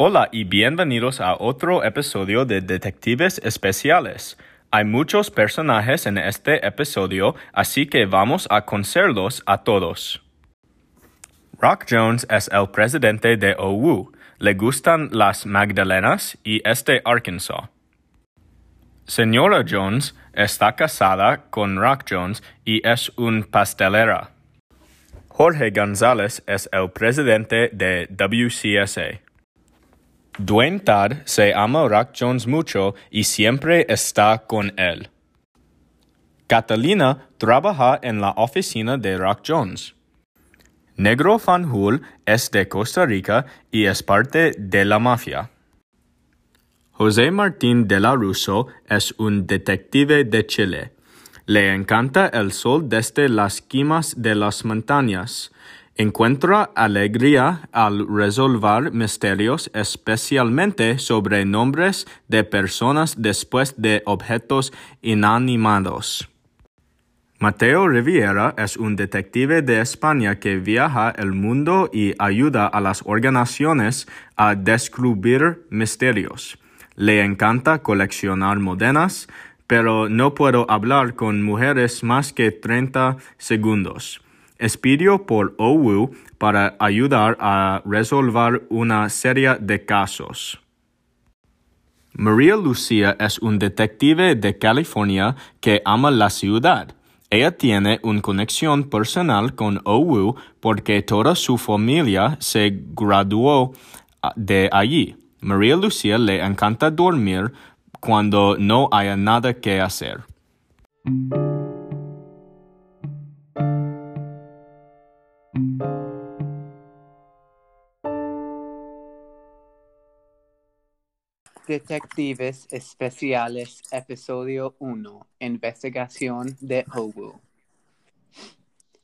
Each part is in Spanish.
Hola y bienvenidos a otro episodio de Detectives Especiales. Hay muchos personajes en este episodio, así que vamos a conocerlos a todos. Rock Jones es el presidente de OWU. Le gustan las Magdalenas y es de Arkansas. Señora Jones está casada con Rock Jones y es un pastelera. Jorge González es el presidente de WCSA. Dwayne Todd se ama a Rock Jones mucho y siempre está con él. Catalina trabaja en la oficina de Rock Jones. Negro Fanjul es de Costa Rica y es parte de la mafia. José Martín de la Russo es un detective de Chile. Le encanta el sol desde las cimas de las montañas. Encuentra alegría al resolver misterios, especialmente sobre nombres de personas después de objetos inanimados. Mateo Riviera es un detective de España que viaja el mundo y ayuda a las organizaciones a descubrir misterios. Le encanta coleccionar modenas, pero no puedo hablar con mujeres más que 30 segundos. Espidio por OWU para ayudar a resolver una serie de casos. María Lucía es un detective de California que ama la ciudad. Ella tiene una conexión personal con OWU porque toda su familia se graduó ah, de allí. María Lucía le encanta dormir cuando no haya nada que hacer. Detectives Especiales, Episodio 1, Investigación de Owu.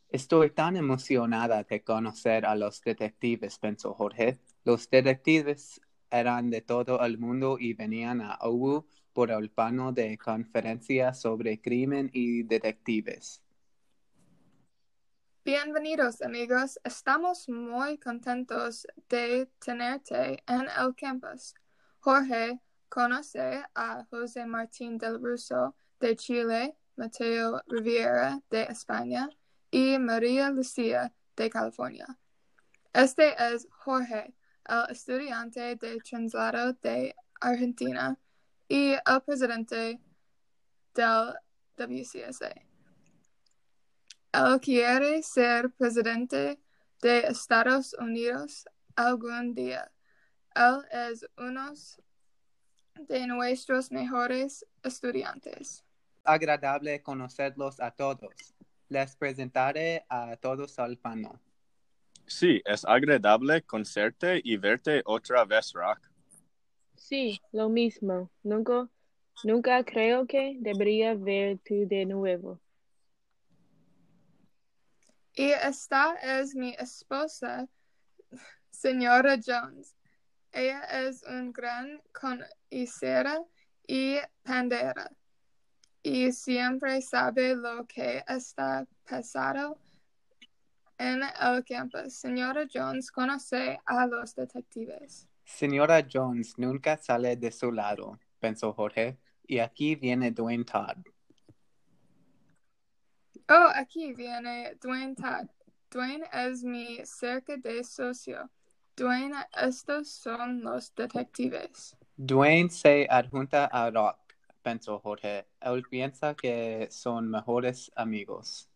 Estoy tan emocionada de conocer a los detectives, pensó Jorge. Los detectives eran de todo el mundo y venían a Owu por el plano de conferencia sobre crimen y detectives. Bienvenidos amigos, estamos muy contentos de tenerte en el campus. Jorge conoce a José Martín del Russo de Chile, Mateo Riviera de España y María Lucía de California. Este es Jorge, el estudiante de traslado de Argentina y el presidente del WCSA. Él quiere ser presidente de Estados Unidos algún día. Él es uno de nuestros mejores estudiantes. Agradable conocerlos a todos. Les presentaré a todos al panel. Sí, es agradable conocerte y verte otra vez, Rock. Sí, lo mismo. Nunca, nunca creo que debería verte de nuevo. Y esta es mi esposa, señora Jones. Ella es un gran conocera y pandera. Y siempre sabe lo que está pasando en el campus. Señora Jones conoce a los detectives. Señora Jones nunca sale de su lado, pensó Jorge, y aquí viene Dwayne Todd. Oh, aquí viene Dwayne Todd. Dwayne es mi cerca de socio. Dwayne, estos son los detectives. Dwayne se adjunta a Rock, pensó Jorge. Él piensa que son mejores amigos.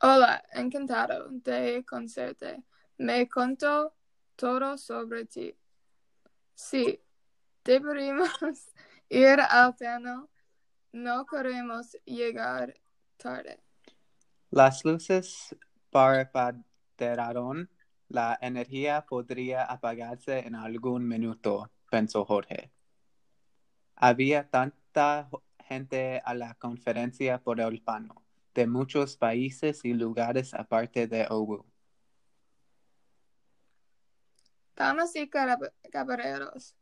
Hola, encantado de conocerte. Me contó todo sobre ti. Sí, deberíamos ir al panel. No queremos llegar tarde. Las luces parpadearon. La energía podría apagarse en algún minuto, pensó Jorge. Había tanta gente a la conferencia por el pano, de muchos países y lugares aparte de Owu. Damas y caballeros,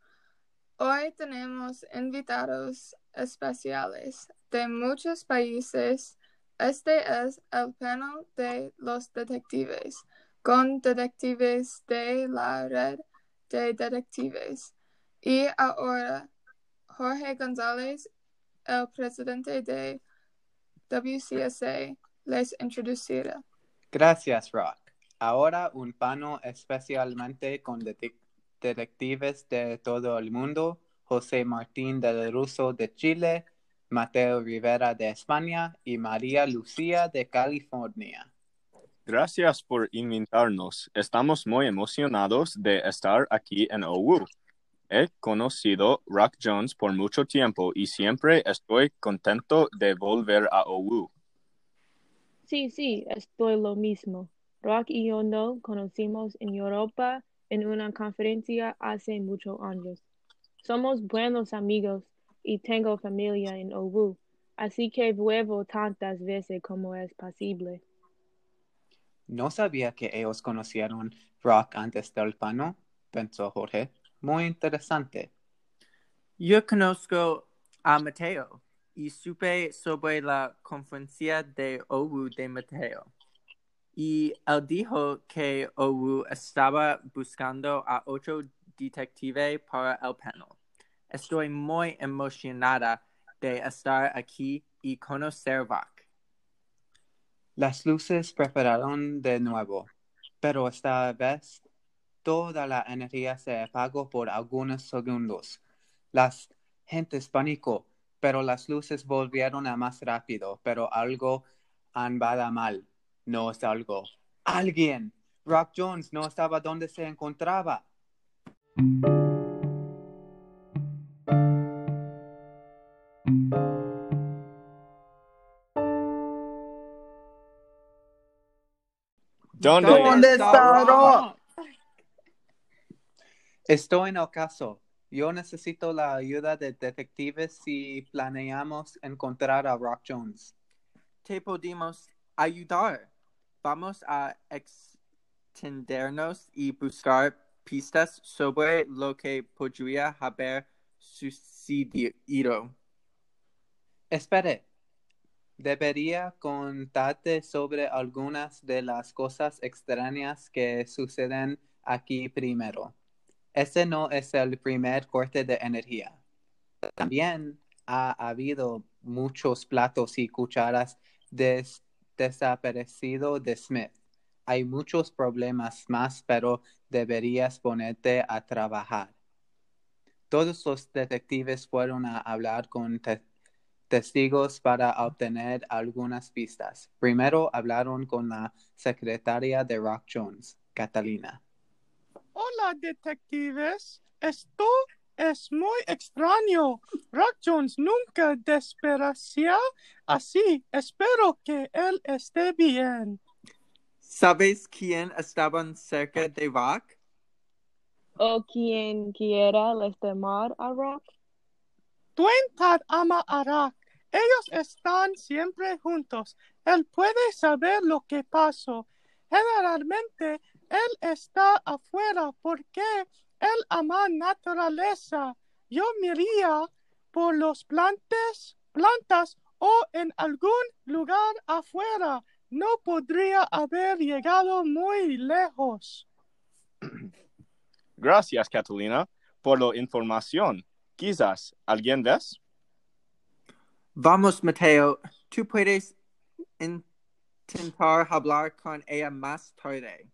hoy tenemos invitados especiales de muchos países. Este es el panel de los detectives. con detectives de la red de detectives. Y ahora, Jorge González, el presidente de WCSA, les introducirá. Gracias, Rock. Ahora un pano especialmente con detec- detectives de todo el mundo, José Martín del Russo de Chile, Mateo Rivera de España y María Lucía de California. Gracias por invitarnos. Estamos muy emocionados de estar aquí en OWU. He conocido Rock Jones por mucho tiempo y siempre estoy contento de volver a OWU. Sí, sí, estoy lo mismo. Rock y yo nos conocimos en Europa en una conferencia hace muchos años. Somos buenos amigos y tengo familia en OWU, así que vuelvo tantas veces como es posible. No sabía que ellos conocieron Rock antes del pano, pensó Jorge. Muy interesante. Yo conozco a Mateo y supe sobre la conferencia de OWU de Mateo. Y él dijo que OWU estaba buscando a ocho detectives para el panel. Estoy muy emocionada de estar aquí y conocer Rock. Las luces prepararon de nuevo, pero esta vez toda la energía se apagó por algunos segundos. Las gentes pánico, pero las luces volvieron a más rápido, pero algo andaba mal. No es algo. Alguien. Rock Jones no estaba donde se encontraba. ¿Dónde? ¿Dónde está Rock? Estoy en el caso. Yo necesito la ayuda de detectives si planeamos encontrar a Rock Jones. Te podemos ayudar. Vamos a extendernos y buscar pistas sobre lo que podría haber sucedido. Espere. Debería contarte sobre algunas de las cosas extrañas que suceden aquí primero. Ese no es el primer corte de energía. También ha habido muchos platos y cucharas des- desaparecido de Smith. Hay muchos problemas más, pero deberías ponerte a trabajar. Todos los detectives fueron a hablar con te- testigos para obtener algunas pistas. Primero hablaron con la secretaria de Rock Jones, Catalina. Hola, detectives. Esto es muy extraño. Rock Jones nunca desparecía así. Espero que él esté bien. ¿Sabes quién estaban cerca de Rock? O quien quiera lastimar a Rock. Dwayne ama a Rock. Ellos están siempre juntos. Él puede saber lo que pasó. Generalmente, él está afuera porque él ama naturaleza. Yo miría por los plantes, plantas o en algún lugar afuera. No podría haber llegado muy lejos. Gracias, Catalina, por la información. Quizás, ¿alguien ves? Vamos, Mateo. Tú puedes intentar hablar con ella más tarde.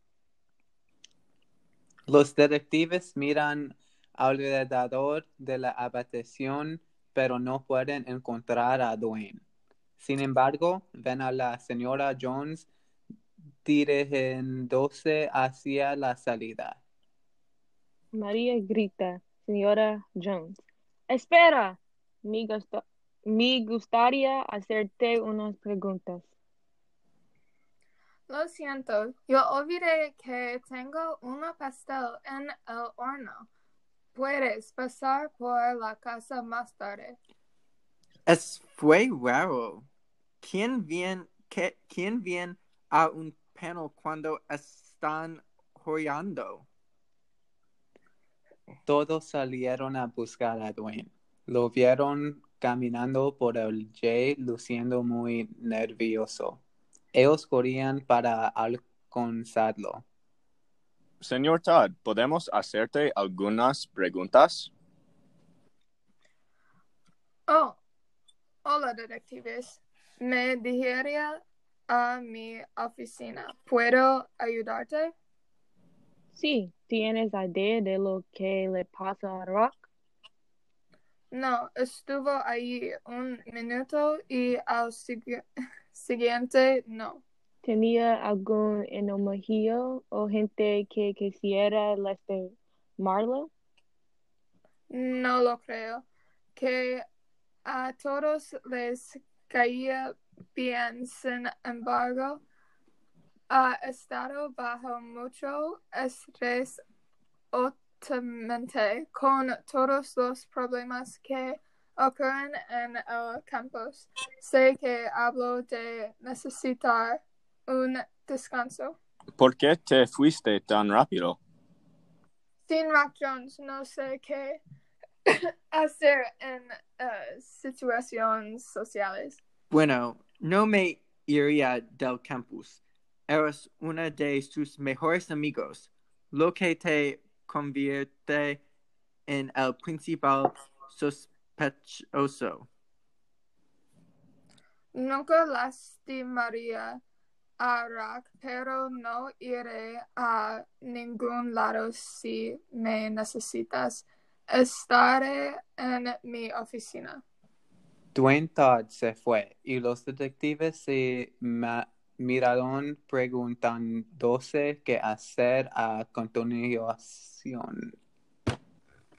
Los detectives miran alrededor de la habitación, pero no pueden encontrar a Dwayne. Sin embargo, ven a la señora Jones dirigiéndose hacia la salida. María grita, señora Jones. Espera, me, gusta- me gustaría hacerte unas preguntas. Lo siento, yo olvidé que tengo una pastel en el horno. Puedes pasar por la casa más tarde. Es fue raro. ¿Quién viene, que- quién viene a un panel cuando están joyando? Todos salieron a buscar a Dwayne. Lo vieron caminando por el J luciendo muy nervioso. Ellos corrían para alcanzarlo. Señor Todd, ¿podemos hacerte algunas preguntas? Oh, hola detectives. Me dirigiría a mi oficina. ¿Puedo ayudarte? Sí, ¿tienes idea de lo que le pasa a Rock? No, estuvo ahí un minuto y al sigui- siguiente no. ¿Tenía algún enojillo o gente que quisiera lastimarlo? No lo creo. Que a todos les caía bien, sin embargo, ha estado bajo mucho estrés últimamente con todos los problemas que ocurren en el campus. Sé que hablo de necesitar un descanso. ¿Por qué te fuiste tan rápido? Sin Rock Jones, no sé qué hacer en eh, situaciones sociales. Bueno, no me iría del campus. Eres una de sus mejores amigos, lo que te convierte en el principal sospechoso. Nunca lastimaría a Rock, pero no iré a ningún lado si me necesitas. Estaré en mi oficina. Dwayne Todd se fue y los detectives se ma- miraron preguntándose qué hacer a continuación.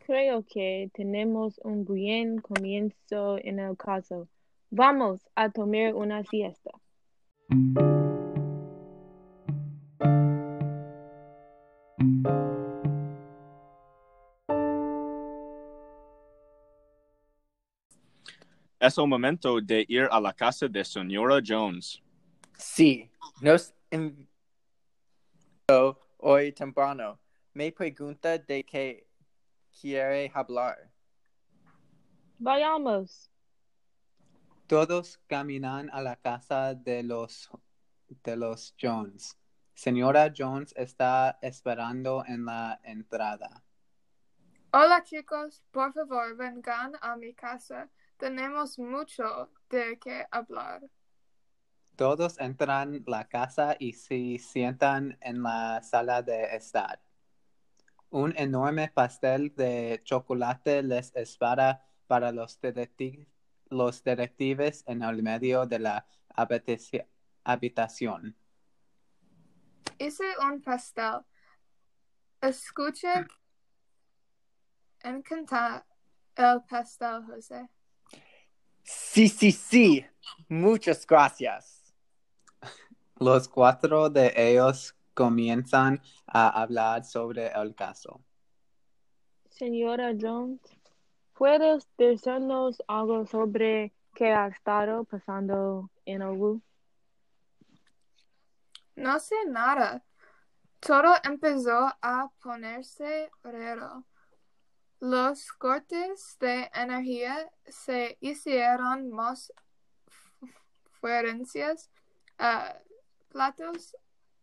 Creo que tenemos un buen comienzo en el caso. Vamos a tomar una siesta. Es el momento de ir a la casa de Señora Jones. Sí, nos invitó hoy temprano. Me pregunta de qué quiere hablar. Vayamos. Todos caminan a la casa de los, de los Jones. Señora Jones está esperando en la entrada. Hola chicos, por favor vengan a mi casa. Tenemos mucho de qué hablar. Todos entran la casa y se sientan en la sala de estar. Un enorme pastel de chocolate les espera para los, detecti- los detectives en el medio de la habitaci- habitación. Hice un pastel. Escuche. Encanta el pastel, José. Sí, sí, sí. Muchas gracias. Los cuatro de ellos comienzan a hablar sobre el caso. Señora Jones, ¿puedes decirnos algo sobre qué ha estado pasando en Owu? No sé nada. Todo empezó a ponerse raro. Los cortes de energía se hicieron más fuertes. ah, platos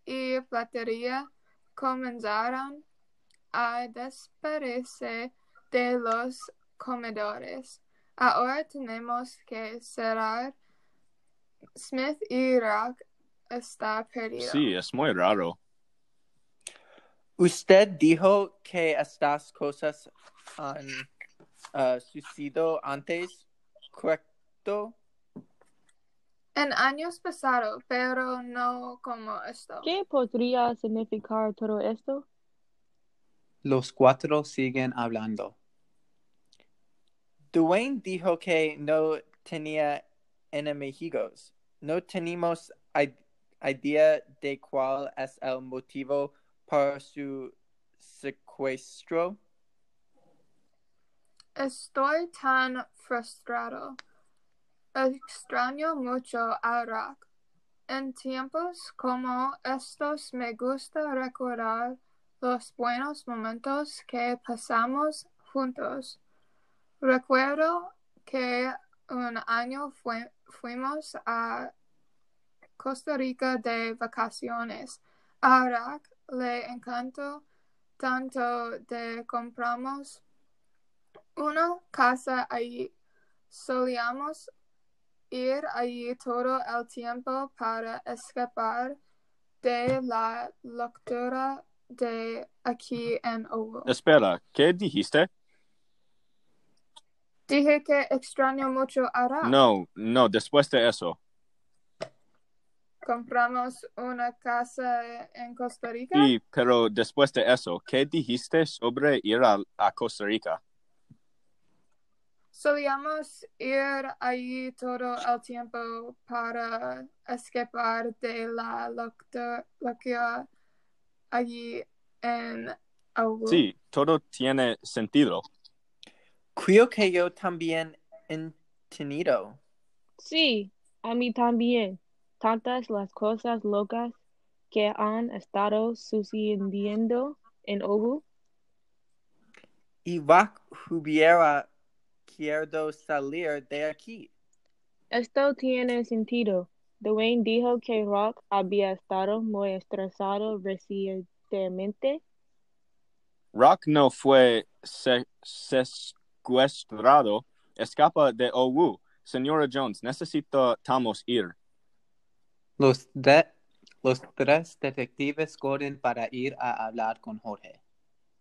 y platería comenzaron a desaparecer de los comedores. Ahora tenemos que cerrar. Smith y Rock está perdido. Sí, es muy raro. Usted dijo que estas cosas han uh, sucedido antes, ¿correcto? En años pasados, pero no como esto. ¿Qué podría significar todo esto? Los cuatro siguen hablando. Dwayne dijo que no tenía enemigos. No tenemos idea de cuál es el motivo para su secuestro. Estoy tan frustrado. Extraño mucho a Rock. En tiempos como estos me gusta recordar los buenos momentos que pasamos juntos. Recuerdo que un año fuimos a Costa Rica de vacaciones. A le encantó tanto de compramos una casa allí. Solíamos ir allí todo el tiempo para escapar de la lectura de aquí en Oval. Espera, ¿qué dijiste? Dije que extraño mucho a Ra. No, no, después de eso. Compramos una casa en Costa Rica. Sí, pero después de eso, ¿qué dijiste sobre ir a, a Costa Rica? Solíamos ir allí todo el tiempo para escapar de la lectura allí en Oval. Sí, todo tiene sentido. Creo que yo también entendido. Sí, a mí también. Tantas las cosas locas que han estado sucediendo en Ogu. Y Rock hubiera querido salir de aquí. Esto tiene sentido. Dwayne dijo que Rock había estado muy estresado recientemente. Rock no fue se- secuestrado. Escapa de Owu. Señora Jones, necesitamos ir. Los, de- los tres detectives corren para ir a hablar con Jorge.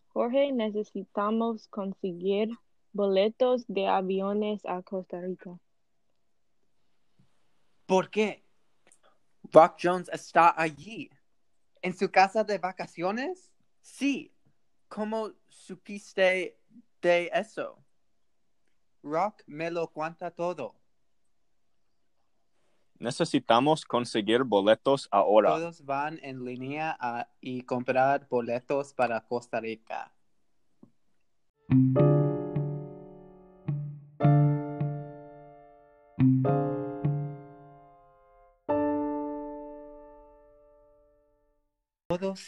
Jorge, necesitamos conseguir boletos de aviones a Costa Rica. ¿Por qué? Rock Jones está allí. ¿En su casa de vacaciones? Sí. ¿Cómo supiste de eso? Rock me lo cuenta todo. Necesitamos conseguir boletos ahora. Todos van en línea a, y comprar boletos para Costa Rica.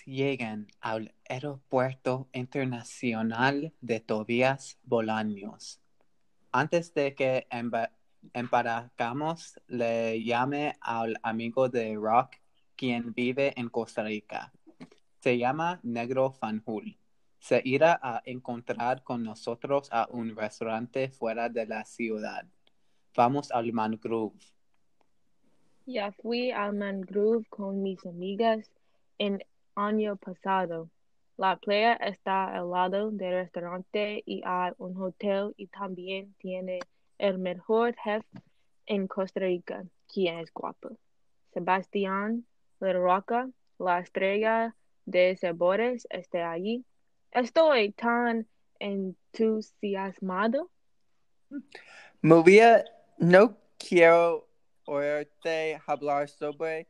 Llegan al Aeropuerto Internacional de Tobias Bolaños. Antes de que emba- embarcamos, le llamé al amigo de Rock, quien vive en Costa Rica. Se llama Negro Fanjul. Se irá a encontrar con nosotros a un restaurante fuera de la ciudad. Vamos al Mangrove. Ya fui al Mangrove con mis amigas en año pasado. La playa está al lado del restaurante y hay un hotel y también tiene el mejor chef en Costa Rica, quien es guapo. Sebastián La Roca, la estrella de sabores, está allí. Estoy tan entusiasmado. Movía, no quiero oírte hablar sobre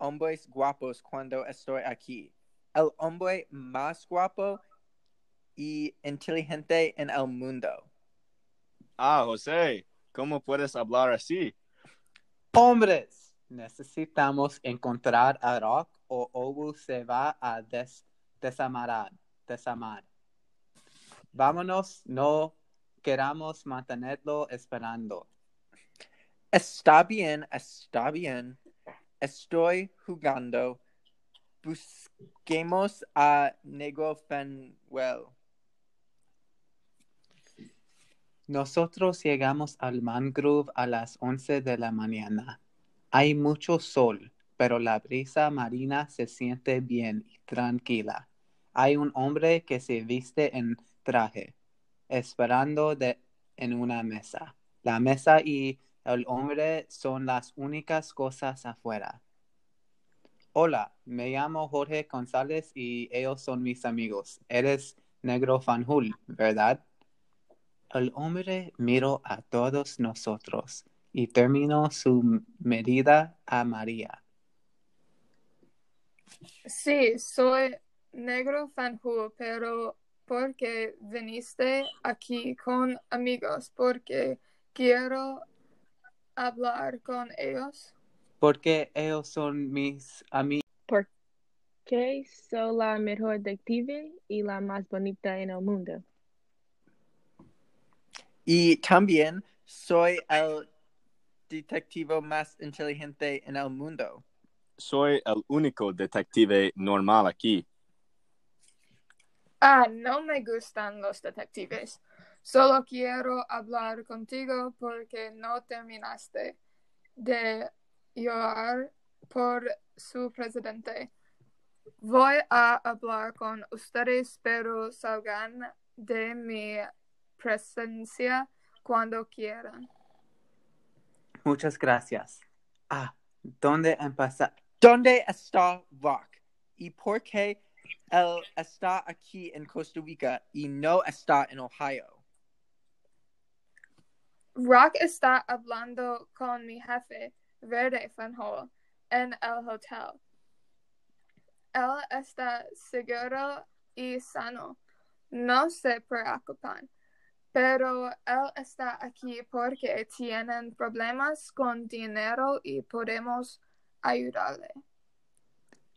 hombres guapos cuando estoy aquí. El hombre más guapo y inteligente en el mundo. Ah, José, ¿cómo puedes hablar así? Hombres, necesitamos encontrar a Rock o Obu se va a des- desamar. desamar. Vámonos, no queramos mantenerlo esperando. Está bien, está bien. Estoy jugando. Busquemos a Negro Fenwell. Nosotros llegamos al mangrove a las 11 de la mañana. Hay mucho sol, pero la brisa marina se siente bien y tranquila. Hay un hombre que se viste en traje, esperando en una mesa. La mesa y el hombre son las únicas cosas afuera. Hola, me llamo Jorge González y ellos son mis amigos. Eres Negro Fanjul, ¿verdad? El hombre miró a todos nosotros y terminó su medida a María. Sí, soy negro fanjul, pero porque viniste aquí con amigos, porque quiero hablar con ellos. Porque ellos son mis amigos. Que soy la mejor detective y la más bonita en el mundo. Y también soy el detective más inteligente en el mundo. Soy el único detective normal aquí. Ah, no me gustan los detectives. Solo quiero hablar contigo porque no terminaste de llorar por su presidente. Voy a hablar con ustedes, pero salgan de mi presencia cuando quieran. Muchas gracias. Ah, ¿dónde empezar? ¿Dónde está Rock? ¿Y por qué él está aquí en Costa Rica y no está en Ohio? Rock está hablando con mi jefe, Verde Fanjol, en el hotel. Él está seguro y sano. No se preocupan. Pero él está aquí porque tienen problemas con dinero y podemos ayudarle.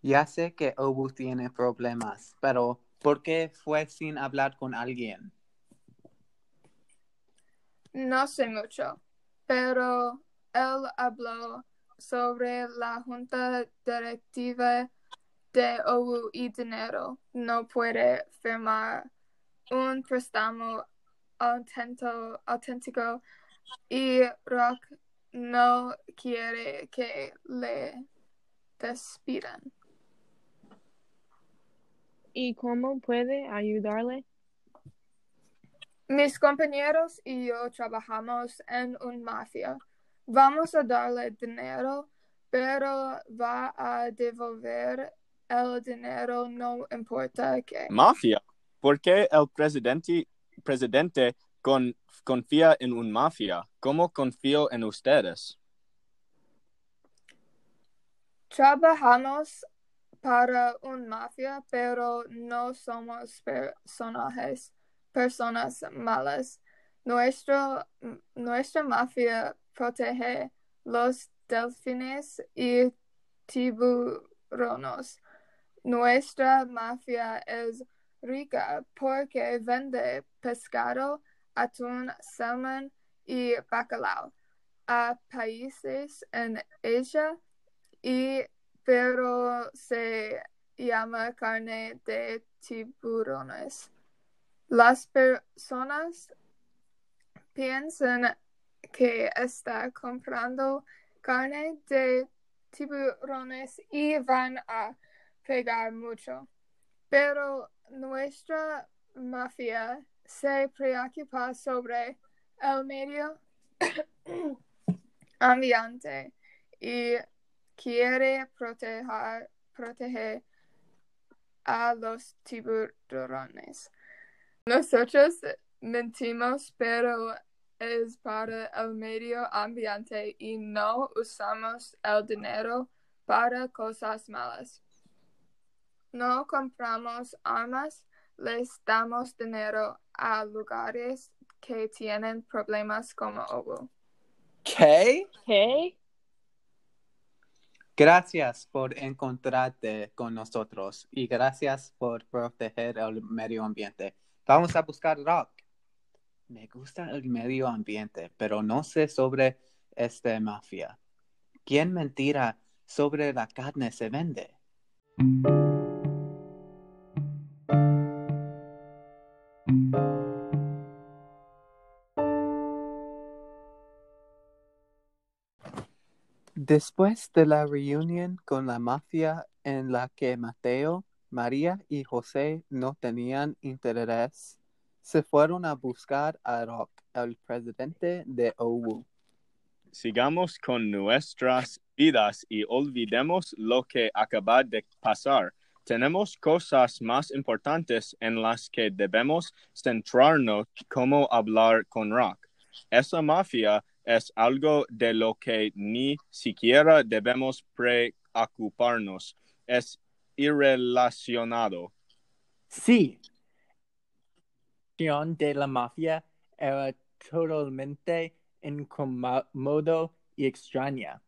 Ya sé que Obu tiene problemas, pero ¿por qué fue sin hablar con alguien? No sé mucho, pero él habló sobre la junta directiva de OU y dinero. No puede firmar un préstamo auténtico y Rock no quiere que le despidan. ¿Y cómo puede ayudarle? Mis compañeros y yo trabajamos en un mafia. Vamos a darle dinero, pero va a devolver el dinero no importa qué. Mafia. ¿Por qué el presidente, presidente con- confía en un mafia? ¿Cómo confío en ustedes? Trabajamos para un mafia, pero no somos personajes, personas malas. Nuestra mafia protege los delfines y tiburones. Nuestra mafia es rica porque vende pescado, atún, salmón y bacalao a países en Asia y pero se llama carne de tiburones. Las personas piensan que está comprando carne de tiburones y van a pegar mucho. Pero nuestra mafia se preocupa sobre el medio ambiente y quiere proteger, proteger a los tiburones. Nosotros mentimos, pero es para el medio ambiente y no usamos el dinero para cosas malas. No compramos armas, les damos dinero a lugares que tienen problemas como Obu. ¿Qué? ¿Qué? Gracias por encontrarte con nosotros y gracias por proteger el medio ambiente. Vamos a buscar rock. Me gusta el medio ambiente, pero no sé sobre esta mafia. ¿Quién mentira sobre la carne se vende? Después de la reunión con la mafia en la que Mateo, María y José no tenían interés, se fueron a buscar a Rock, el presidente de OU. Sigamos con nuestras vidas y olvidemos lo que acaba de pasar. Tenemos cosas más importantes en las que debemos centrarnos como hablar con Rock. Esa mafia es algo de lo que ni siquiera debemos preocuparnos. Es irrelacionado. Sí. De la mafia era totalmente incómodo y extraña.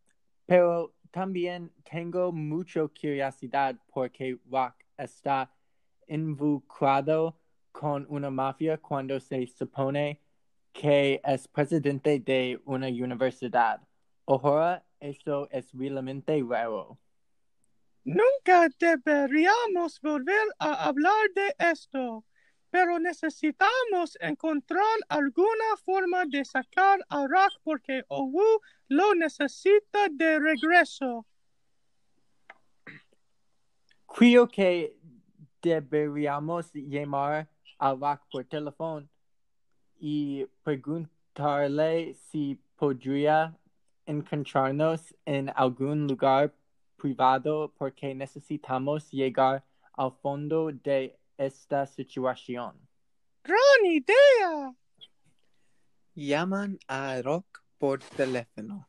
Pero también tengo mucha curiosidad porque Rock está involucrado con una mafia cuando se supone que es presidente de una universidad. Ahora eso es realmente raro. Nunca deberíamos volver a hablar de esto, pero necesitamos encontrar alguna forma de sacar a Rock porque Owu lo necesita de regreso. Creo que deberíamos llamar a Rock por teléfono y preguntarle si podría encontrarnos en algún lugar privado porque necesitamos llegar al fondo de esta situación. ¡Gran idea! Llaman a Rock por teléfono.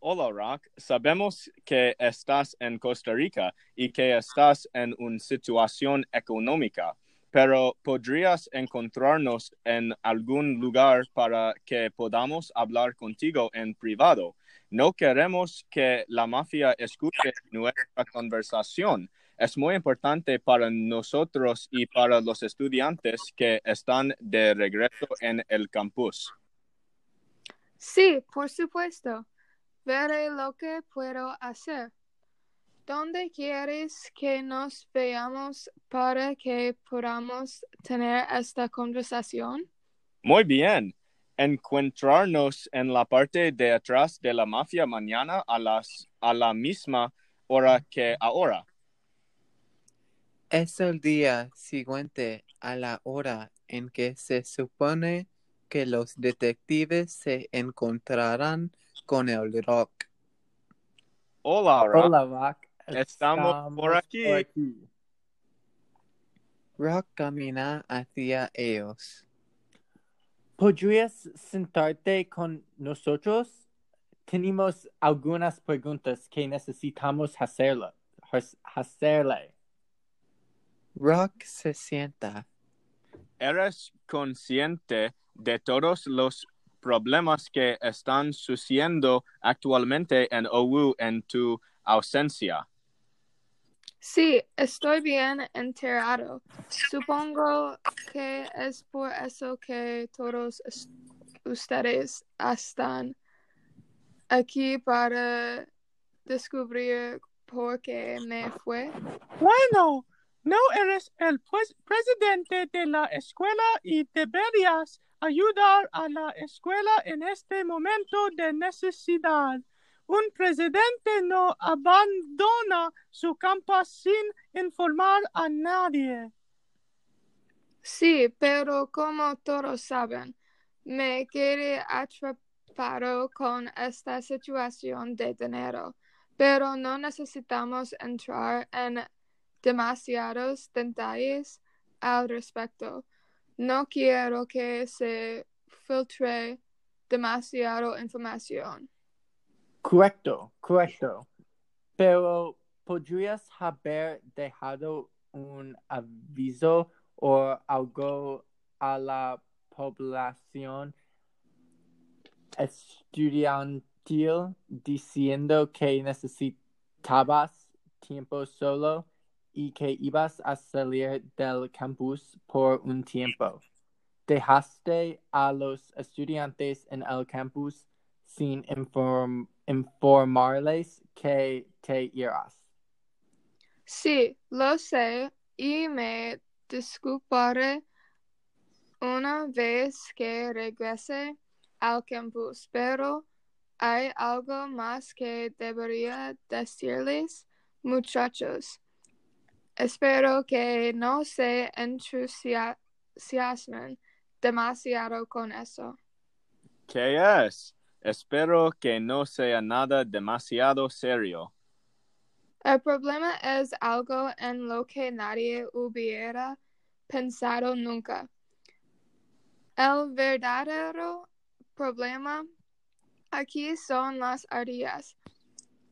Hola, Rock. Sabemos que estás en Costa Rica y que estás en una situación económica, pero ¿podrías encontrarnos en algún lugar para que podamos hablar contigo en privado? No queremos que la mafia escuche nuestra conversación. Es muy importante para nosotros y para los estudiantes que están de regreso en el campus. Sí, por supuesto. Veré lo que puedo hacer. ¿Dónde quieres que nos veamos para que podamos tener esta conversación? Muy bien. Encontrarnos en la parte de atrás de la mafia mañana a, las, a la misma hora que ahora. Es el día siguiente a la hora en que se supone que los detectives se encontrarán con el Rock. Hola, Rock. Hola, Rock. Estamos por aquí. Rock camina hacia ellos. ¿Podrías sentarte con nosotros? Tenemos algunas preguntas que necesitamos hacerle. hacerle. Rock se sienta. ¿Eres consciente de todos los problemas que están sucediendo actualmente en OU en tu ausencia? Sí, estoy bien enterado. Supongo que es por eso que todos es- ustedes están aquí para descubrir por qué me fue. Bueno, no eres el presidente de la escuela y deberías ayudar a la escuela en este momento de necesidad. Un presidente no abandona su campus sin informar a nadie. Sí, pero como todos saben, me quedé atrapado con esta situación de dinero, pero no necesitamos entrar en demasiados detalles al respecto. No quiero que se filtre demasiado información. Correcto, correcto. Pero podrías haber dejado un aviso o algo a la población estudiantil diciendo que necesitabas tiempo solo y que ibas a salir del campus por un tiempo. Dejaste a los estudiantes en el campus sin inform- informarles que te irás. Sí, lo sé y me disculparé una vez que regrese al campus, pero hay algo más que debería decirles, muchachos. Espero que no se entusiasmen demasiado con eso. ¿Qué es? Espero que no sea nada demasiado serio. El problema es algo en lo que nadie hubiera pensado nunca. El verdadero problema aquí son las ardillas.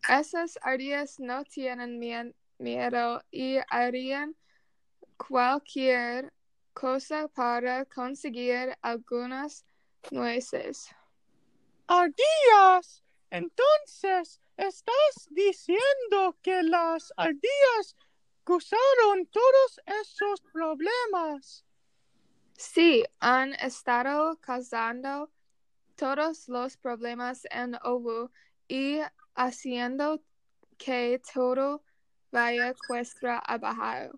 Esas ardillas no tienen mie- miedo y harían cualquier cosa para conseguir algunas nueces. ¡Ardillas! Entonces, ¿estás diciendo que las ardillas causaron todos esos problemas? Sí, han estado causando todos los problemas en Owu y haciendo que todo vaya cuesta abajo.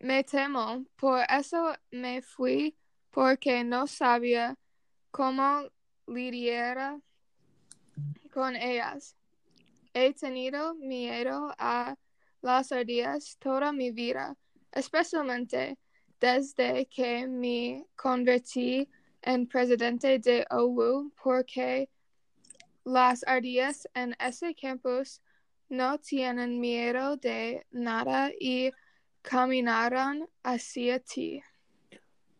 Me temo, por eso me fui, porque no sabía cómo lidiar con ellas. He tenido miedo a las ardillas toda mi vida, especialmente desde que me convertí en presidente de OWU, porque las ardillas en ese campus no tienen miedo de nada y caminaron hacia ti.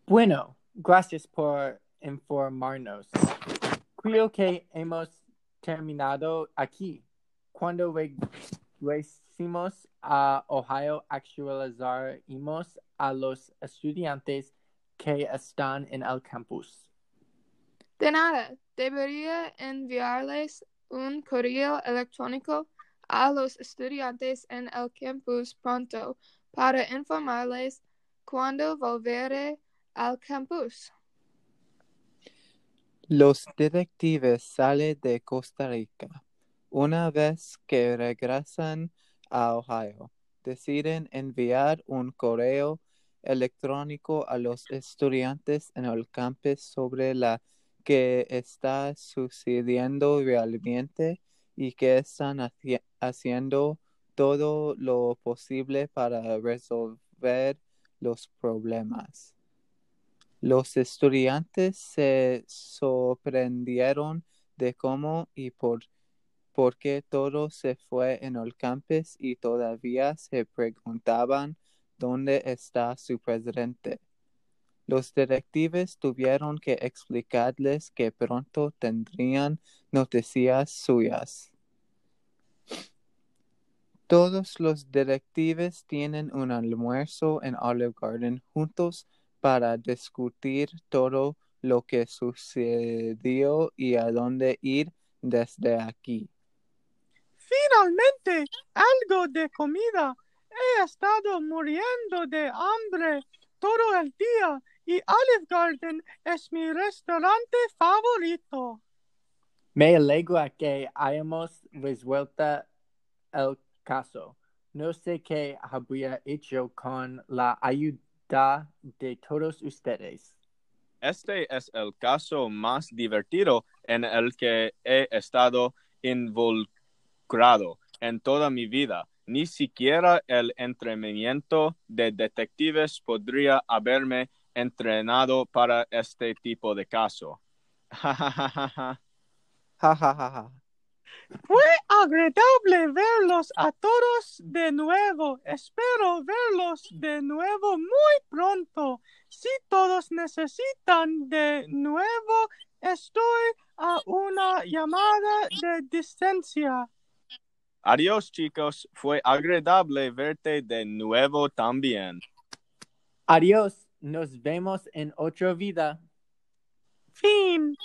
Bueno, gracias por informarnos. Creo que hemos terminado aquí. Cuando regresemos a Ohio, actualizaremos a los estudiantes que están en el campus. De nada, debería enviarles un correo electrónico a los estudiantes en el campus pronto para informarles cuando volveré al campus. Los detectives salen de Costa Rica. Una vez que regresan a Ohio, deciden enviar un correo electrónico a los estudiantes en el campus sobre la que está sucediendo realmente y que están haciendo todo lo posible para resolver los problemas. Los estudiantes se sorprendieron de cómo y por, por qué todo se fue en el campus y todavía se preguntaban dónde está su presidente. Los detectives tuvieron que explicarles que pronto tendrían noticias suyas. Todos los detectives tienen un almuerzo en Olive Garden juntos para discutir todo lo que sucedió y a dónde ir desde aquí. Finalmente, algo de comida. He estado muriendo de hambre todo el día y Olive Garden es mi restaurante favorito. Me alegra que hayamos resuelto el caso. No sé qué habría hecho con la ayuda de todos ustedes. Este es el caso más divertido en el que he estado involucrado en toda mi vida. Ni siquiera el entrenamiento de detectives podría haberme entrenado para este tipo de caso. Fue agradable verlos a todos de nuevo. Espero verlos de nuevo muy pronto. Si todos necesitan de nuevo, estoy a una llamada de distancia. Adiós chicos, fue agradable verte de nuevo también. Adiós, nos vemos en otra vida. Fin.